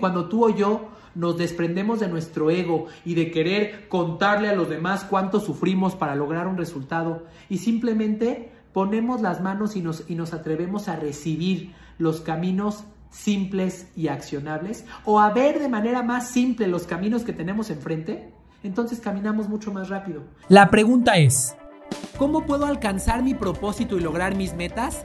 Cuando tú o yo nos desprendemos de nuestro ego y de querer contarle a los demás cuánto sufrimos para lograr un resultado y simplemente ponemos las manos y nos, y nos atrevemos a recibir los caminos simples y accionables o a ver de manera más simple los caminos que tenemos enfrente, entonces caminamos mucho más rápido. La pregunta es, ¿cómo puedo alcanzar mi propósito y lograr mis metas?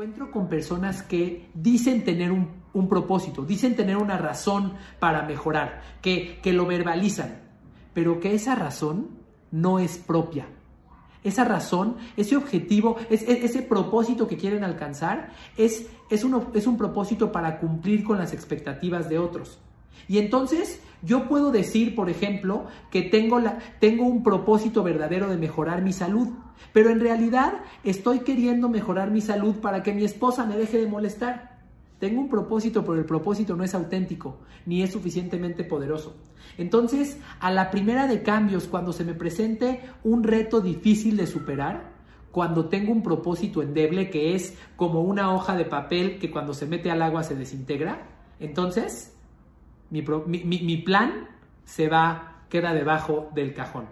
Encuentro con personas que dicen tener un, propósito, dicen tener una razón para mejorar, que, que lo verbalizan, pero que esa razón no es propia. Esa razón, ese objetivo, ese propósito que quieren alcanzar es, es, es un propósito para cumplir con las expectativas de otros. Y entonces yo puedo decir, por ejemplo, que tengo, la, tengo un propósito verdadero de mejorar mi salud, pero en realidad estoy queriendo mejorar mi salud para que mi esposa me deje de molestar. Tengo un propósito, pero el propósito no es auténtico, ni es suficientemente poderoso. Entonces, a la primera de cambios, cuando se me presente un reto difícil de superar, cuando tengo un propósito endeble que es como una hoja de papel que cuando se mete al agua se desintegra, entonces mi, plan se va, queda debajo del cajón.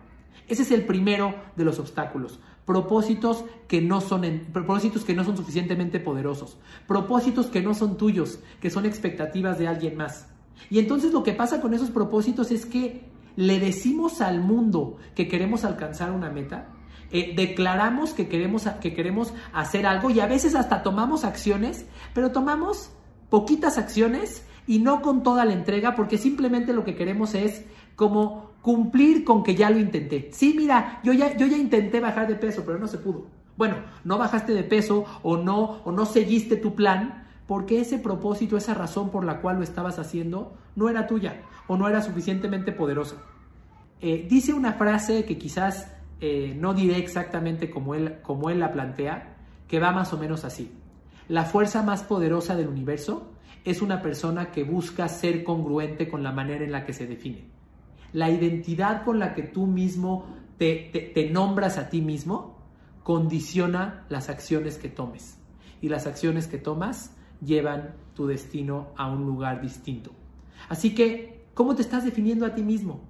Ese es el primero de los obstáculos. Propósitos que no son propósitos que no son suficientemente poderosos, propósitos que no son tuyos, que son expectativas de alguien más. Y entonces lo que pasa con esos propósitos es que le decimos al mundo que queremos alcanzar una meta, eh, declaramos que queremos, que queremos hacer algo y a veces hasta tomamos acciones, pero tomamos poquitas acciones y no con toda la entrega porque simplemente lo que queremos es como cumplir con que ya lo intenté. Sí, mira, yo ya, yo ya intenté bajar de peso, pero no se pudo. Bueno, no bajaste de peso o no, o no seguiste tu plan porque ese propósito, esa razón por la cual lo estabas haciendo, no era tuya o no era suficientemente poderosa. Eh, dice una frase que quizás eh, no diré exactamente como él, como él la plantea, que va más o menos así. La fuerza más poderosa del universo es una persona que busca ser congruente con la manera en la que se define. La identidad con la que tú mismo te, nombras a ti mismo condiciona las acciones que tomes. Y las acciones que tomas llevan tu destino a un lugar distinto. Así que, ¿cómo te estás definiendo a ti mismo?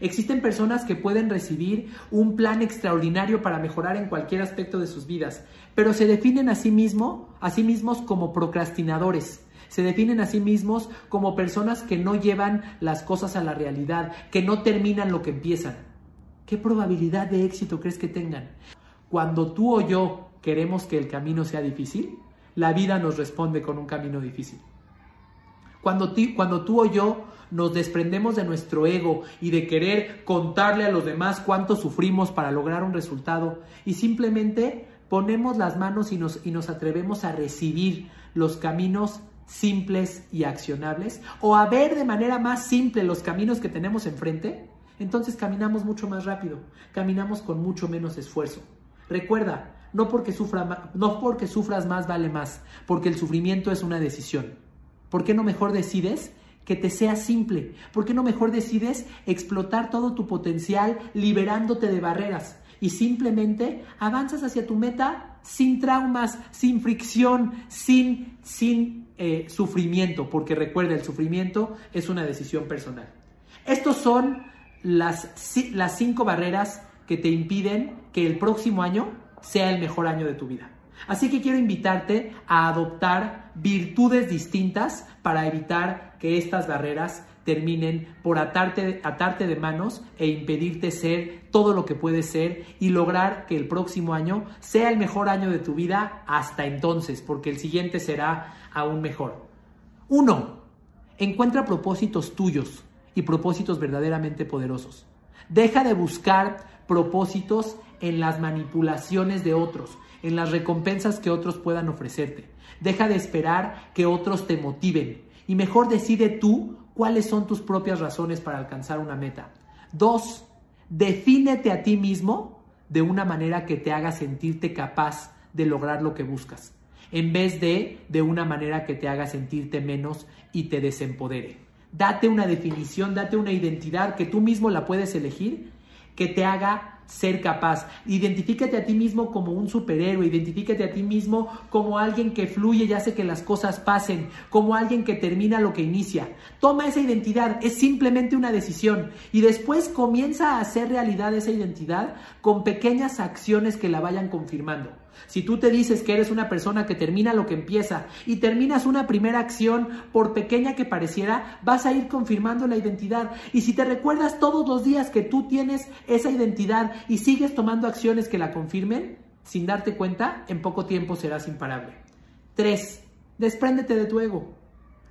Existen personas que pueden recibir un plan extraordinario para mejorar en cualquier aspecto de sus vidas, pero se definen a sí, mismo, a sí mismos como procrastinadores, se definen a sí mismos como personas que no llevan las cosas a la realidad, que no terminan lo que empiezan. ¿Qué probabilidad de éxito crees que tengan? Cuando tú o yo queremos que el camino sea difícil, la vida nos responde con un camino difícil. Cuando, cuando tú o yo nos desprendemos de nuestro ego y de querer contarle a los demás cuánto sufrimos para lograr un resultado y simplemente ponemos las manos y nos, y nos atrevemos a recibir los caminos simples y accionables, o a ver de manera más simple los caminos que tenemos enfrente, entonces caminamos mucho más rápido, caminamos con mucho menos esfuerzo. Recuerda, no porque, sufra, no porque sufras más vale más, porque el sufrimiento es una decisión. ¿Por qué no mejor decides que te sea simple? ¿Por qué no mejor decides explotar todo tu potencial liberándote de barreras? Y simplemente avanzas hacia tu meta sin traumas, sin fricción, sin, sin eh, sufrimiento, porque recuerda, el sufrimiento es una decisión personal. Estos son las, las cinco barreras que te impiden que el próximo año sea el mejor año de tu vida. Así que quiero invitarte a adoptar virtudes distintas para evitar que estas barreras terminen por atarte, atarte de manos e impedirte ser todo lo que puedes ser y lograr que el próximo año sea el mejor año de tu vida hasta entonces, porque el siguiente será aún mejor. Uno, encuentra propósitos tuyos y propósitos verdaderamente poderosos. Deja de buscar propósitos en las manipulaciones de otros, en las recompensas que otros puedan ofrecerte. Deja de esperar que otros te motiven y mejor decide tú cuáles son tus propias razones para alcanzar una meta. Dos, defínete a ti mismo de una manera que te haga sentirte capaz de lograr lo que buscas, en vez de de una manera que te haga sentirte menos y te desempodere. Date una definición, date una identidad que tú mismo la puedes elegir, que te haga ser capaz. Identifícate a ti mismo como un superhéroe, identifícate a ti mismo como alguien que fluye y hace que las cosas pasen, como alguien que termina lo que inicia. Toma esa identidad, es simplemente una decisión y después comienza a hacer realidad esa identidad con pequeñas acciones que la vayan confirmando. Si tú te dices que eres una persona que termina lo que empieza y terminas una primera acción, por pequeña que pareciera, vas a ir confirmando la identidad. Y si te recuerdas todos los días que tú tienes esa identidad y sigues tomando acciones que la confirmen, sin darte cuenta, en poco tiempo serás imparable. 3. Despréndete de tu ego.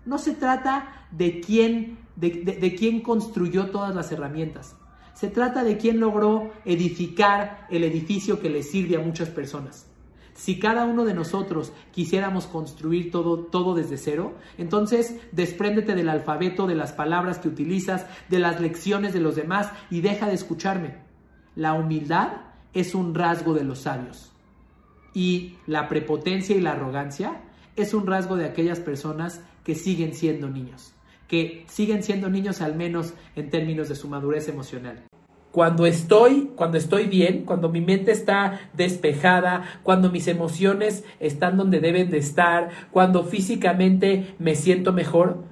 No se trata de quién, de, de quién construyó todas las herramientas. Se trata de quién logró edificar el edificio que le sirve a muchas personas. Si cada uno de nosotros quisiéramos construir todo, todo desde cero, entonces despréndete del alfabeto, de las palabras que utilizas, de las lecciones de los demás y deja de escucharme. La humildad es un rasgo de los sabios. Y la prepotencia y la arrogancia es un rasgo de aquellas personas que siguen siendo niños, que siguen siendo niños al menos en términos de su madurez emocional. Cuando estoy, cuando estoy bien, cuando mi mente está despejada, cuando mis emociones están donde deben de estar, cuando físicamente me siento mejor,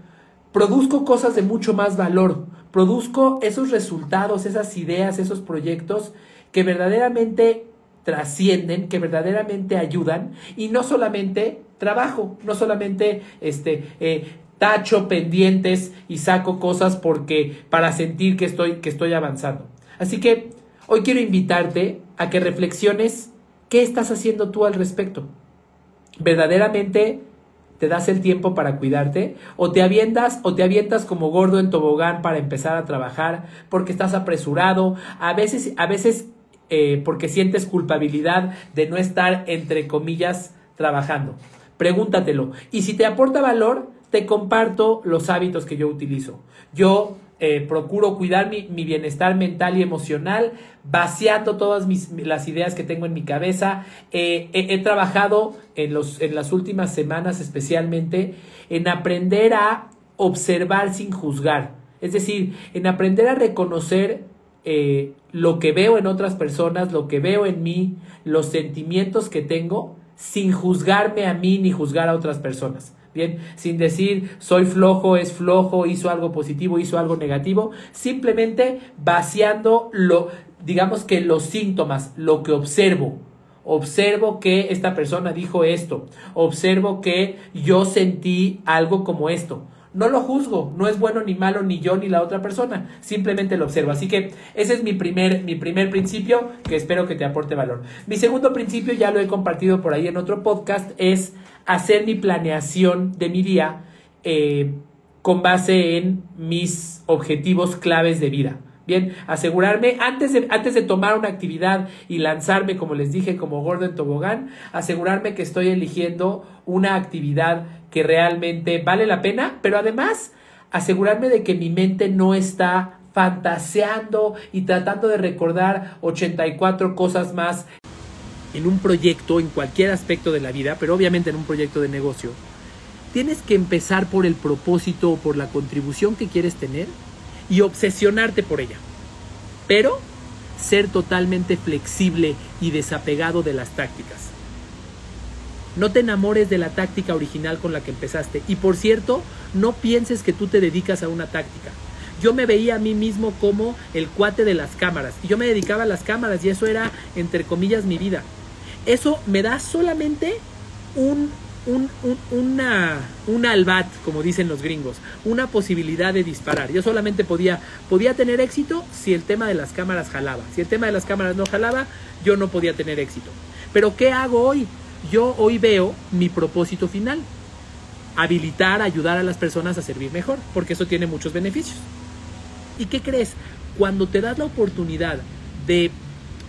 produzco cosas de mucho más valor, produzco esos resultados, esas ideas, esos proyectos que verdaderamente trascienden, que verdaderamente ayudan y no solamente trabajo, no solamente este eh, tacho pendientes y saco cosas porque para sentir que estoy que estoy avanzando. Así que hoy quiero invitarte a que reflexiones qué estás haciendo tú al respecto. ¿Verdaderamente te das el tiempo para cuidarte? ¿O te avientas o te avientas como gordo en tobogán para empezar a trabajar porque estás apresurado? A veces, a veces eh, porque sientes culpabilidad de no estar, entre comillas, trabajando. Pregúntatelo. Y si te aporta valor, te comparto los hábitos que yo utilizo. Yo eh, procuro cuidar mi, bienestar mental y emocional, vaciando todas mis, las ideas que tengo en mi cabeza. Eh, he, trabajado en, los, en las últimas semanas especialmente en aprender a observar sin juzgar. Es decir, en aprender a reconocer eh, lo que veo en otras personas, lo que veo en mí, los sentimientos que tengo, sin juzgarme a mí ni juzgar a otras personas. Bien, sin decir soy flojo, es flojo, hizo algo positivo, hizo algo negativo, simplemente vaciando lo, digamos que los síntomas, lo que observo. Observo que esta persona dijo esto, observo que yo sentí algo como esto. No lo juzgo, no es bueno ni malo ni yo ni la otra persona, simplemente lo observo. Así que ese es mi primer, mi primer principio que espero que te aporte valor. Mi segundo principio, ya lo he compartido por ahí en otro podcast, es hacer mi planeación de mi día eh, con base en mis objetivos claves de vida. Bien, asegurarme antes de, antes de tomar una actividad y lanzarme, como les dije, como gordo en tobogán, asegurarme que estoy eligiendo una actividad que realmente vale la pena, pero además asegurarme de que mi mente no está fantaseando y tratando de recordar 84 cosas más en un proyecto, en cualquier aspecto de la vida, pero obviamente en un proyecto de negocio, tienes que empezar por el propósito o por la contribución que quieres tener y obsesionarte por ella. Pero ser totalmente flexible y desapegado de las tácticas. No te enamores de la táctica original con la que empezaste. Y por cierto, no pienses que tú te dedicas a una táctica. Yo me veía a mí mismo como el cuate de las cámaras. Y yo me dedicaba a las cámaras y eso era, entre comillas, mi vida eso me da solamente un, un, una, un albat, como dicen los gringos, una posibilidad de disparar. Yo solamente podía, podía tener éxito si el tema de las cámaras jalaba. Si el tema de las cámaras no jalaba, yo no podía tener éxito. Pero ¿qué hago hoy? Yo hoy veo mi propósito final. Habilitar, ayudar a las personas a servir mejor, porque eso tiene muchos beneficios. ¿Y qué crees? Cuando te das la oportunidad de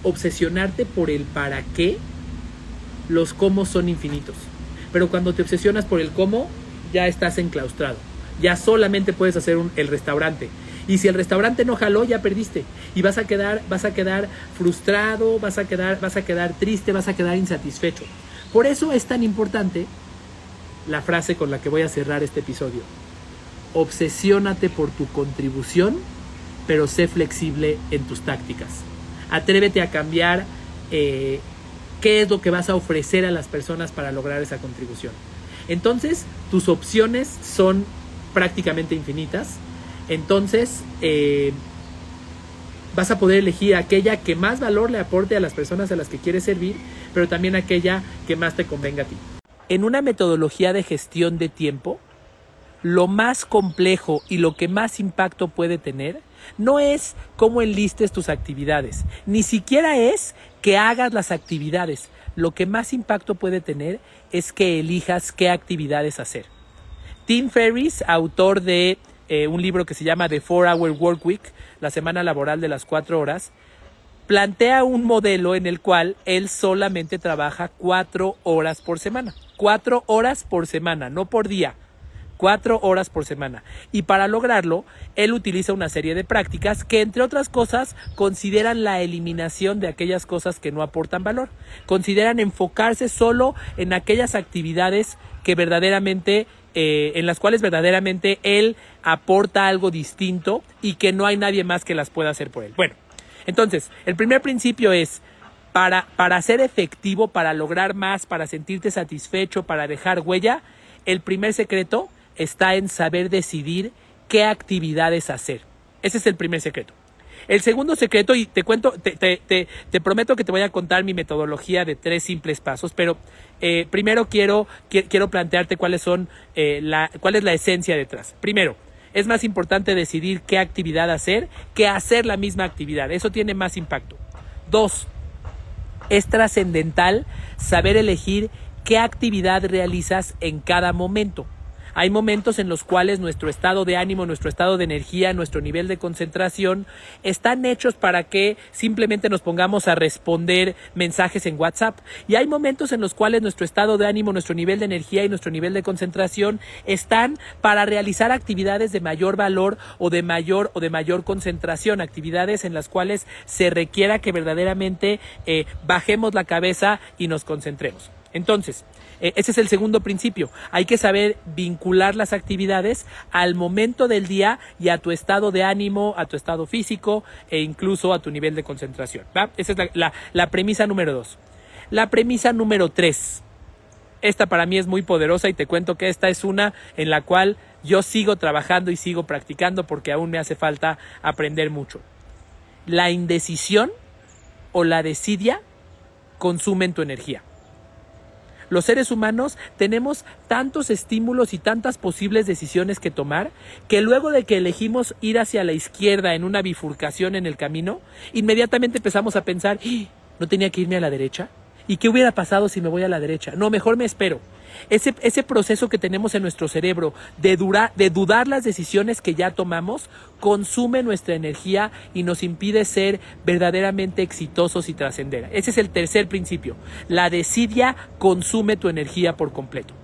obsesionarte por el para qué, los cómo son infinitos. Pero cuando te obsesionas por el cómo, ya estás enclaustrado. Ya solamente puedes hacer un, el restaurante. Y si el restaurante no jaló, ya perdiste. Y vas a quedar, vas a quedar frustrado, vas a quedar, vas a quedar triste, vas a quedar insatisfecho. Por eso es tan importante la frase con la que voy a cerrar este episodio. Obsesiónate por tu contribución, pero sé flexible en tus tácticas. Atrévete a cambiar eh, qué es lo que vas a ofrecer a las personas para lograr esa contribución. Entonces, tus opciones son prácticamente infinitas. Entonces, eh, vas a poder elegir aquella que más valor le aporte a las personas a las que quieres servir, pero también aquella que más te convenga a ti. En una metodología de gestión de tiempo, lo más complejo y lo que más impacto puede tener no es cómo enlistes tus actividades, ni siquiera es que hagas las actividades. Lo que más impacto puede tener es que elijas qué actividades hacer. Tim Ferriss, autor de eh, un libro que se llama The Four Hour Work Week, la semana laboral de las cuatro horas, plantea un modelo en el cual él solamente trabaja cuatro horas por semana. Cuatro horas por semana, no por día cuatro horas por semana. Y para lograrlo, él utiliza una serie de prácticas que, entre otras cosas, consideran la eliminación de aquellas cosas que no aportan valor. Consideran enfocarse solo en aquellas actividades que verdaderamente eh, en las cuales verdaderamente él aporta algo distinto y que no hay nadie más que las pueda hacer por él. Bueno, entonces, el primer principio es, para, para ser efectivo, para lograr más, para sentirte satisfecho, para dejar huella, el primer secreto está en saber decidir qué actividades hacer. Ese es el primer secreto. El segundo secreto, y te cuento, te, prometo que te voy a contar mi metodología de tres simples pasos, pero eh, primero quiero, quiero plantearte cuáles son, eh, la, cuál es la esencia detrás. Primero, es más importante decidir qué actividad hacer que hacer la misma actividad. Eso tiene más impacto. Dos, es trascendental saber elegir qué actividad realizas en cada momento. Hay momentos en los cuales nuestro estado de ánimo, nuestro estado de energía, nuestro nivel de concentración están hechos para que simplemente nos pongamos a responder mensajes en WhatsApp. Y hay momentos en los cuales nuestro estado de ánimo, nuestro nivel de energía y nuestro nivel de concentración están para realizar actividades de mayor valor o de mayor o de mayor concentración, actividades en las cuales se requiera que verdaderamente eh, bajemos la cabeza y nos concentremos. Entonces, ese es el segundo principio. Hay que saber vincular las actividades al momento del día y a tu estado de ánimo, a tu estado físico e incluso a tu nivel de concentración. Esa es la, premisa número dos. La premisa número tres. Esta para mí es muy poderosa y te cuento que esta es una en la cual yo sigo trabajando y sigo practicando porque aún me hace falta aprender mucho. La indecisión o la desidia consumen tu energía. Los seres humanos tenemos tantos estímulos y tantas posibles decisiones que tomar que luego de que elegimos ir hacia la izquierda en una bifurcación en el camino, inmediatamente empezamos a pensar, ¡Ah! ¿no tenía que irme a la derecha? ¿Y qué hubiera pasado si me voy a la derecha? No, mejor me espero. Ese, proceso que tenemos en nuestro cerebro de, de dudar las decisiones que ya tomamos consume nuestra energía y nos impide ser verdaderamente exitosos y trascender. Ese es el tercer principio. La desidia consume tu energía por completo.